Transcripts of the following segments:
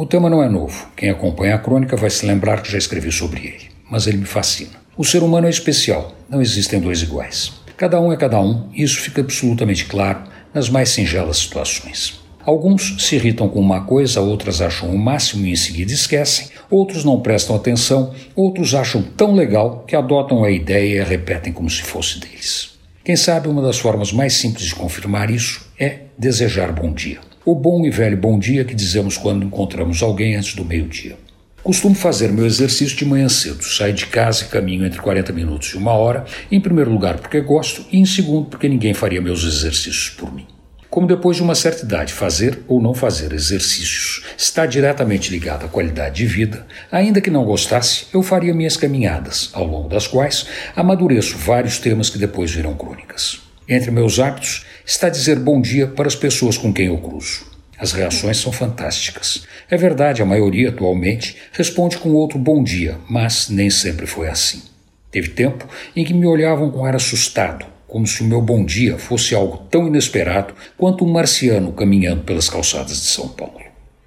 O tema não é novo. Quem acompanha a crônica vai se lembrar que já escrevi sobre ele, mas ele me fascina. O ser humano é especial, não existem dois iguais. Cada um é cada um, e isso fica absolutamente claro nas mais singelas situações. Alguns se irritam com uma coisa, outras acham o máximo e em seguida esquecem, outros não prestam atenção, outros acham tão legal que adotam a ideia e a repetem como se fosse deles. Quem sabe uma das formas mais simples de confirmar isso é desejar bom dia. O bom e velho bom dia que dizemos quando encontramos alguém antes do meio-dia. Costumo fazer meu exercício de manhã cedo. Saio de casa e caminho entre 40 minutos e uma hora, em primeiro lugar porque gosto e em segundo porque ninguém faria meus exercícios por mim. Como depois de uma certa idade, fazer ou não fazer exercícios está diretamente ligado à qualidade de vida, ainda que não gostasse, eu faria minhas caminhadas, ao longo das quais amadureço vários temas que depois viram crônicas. Entre meus hábitos está dizer bom dia para as pessoas com quem eu cruzo. As reações são fantásticas. É verdade, a maioria atualmente responde com outro bom dia, mas nem sempre foi assim. Teve tempo em que me olhavam com ar assustado, como se o meu bom dia fosse algo tão inesperado quanto um marciano caminhando pelas calçadas de São Paulo.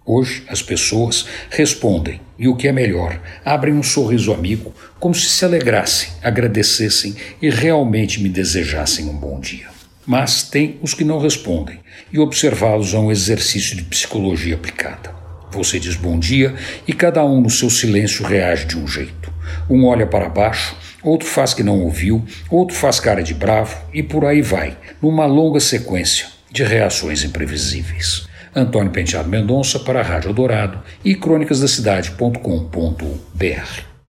Hoje, as pessoas respondem e, o que é melhor, abrem um sorriso amigo, como se se alegrassem, agradecessem e realmente me desejassem um bom dia. Mas tem os que não respondem, e observá-los é um exercício de psicologia aplicada. Você diz bom dia e cada um no seu silêncio reage de um jeito. Um olha para baixo, outro faz que não ouviu, outro faz cara de bravo e por aí vai, numa longa sequência de reações imprevisíveis. Antônio Penteado Mendonça para a Rádio Dourado e crônicasdacidade.com.br.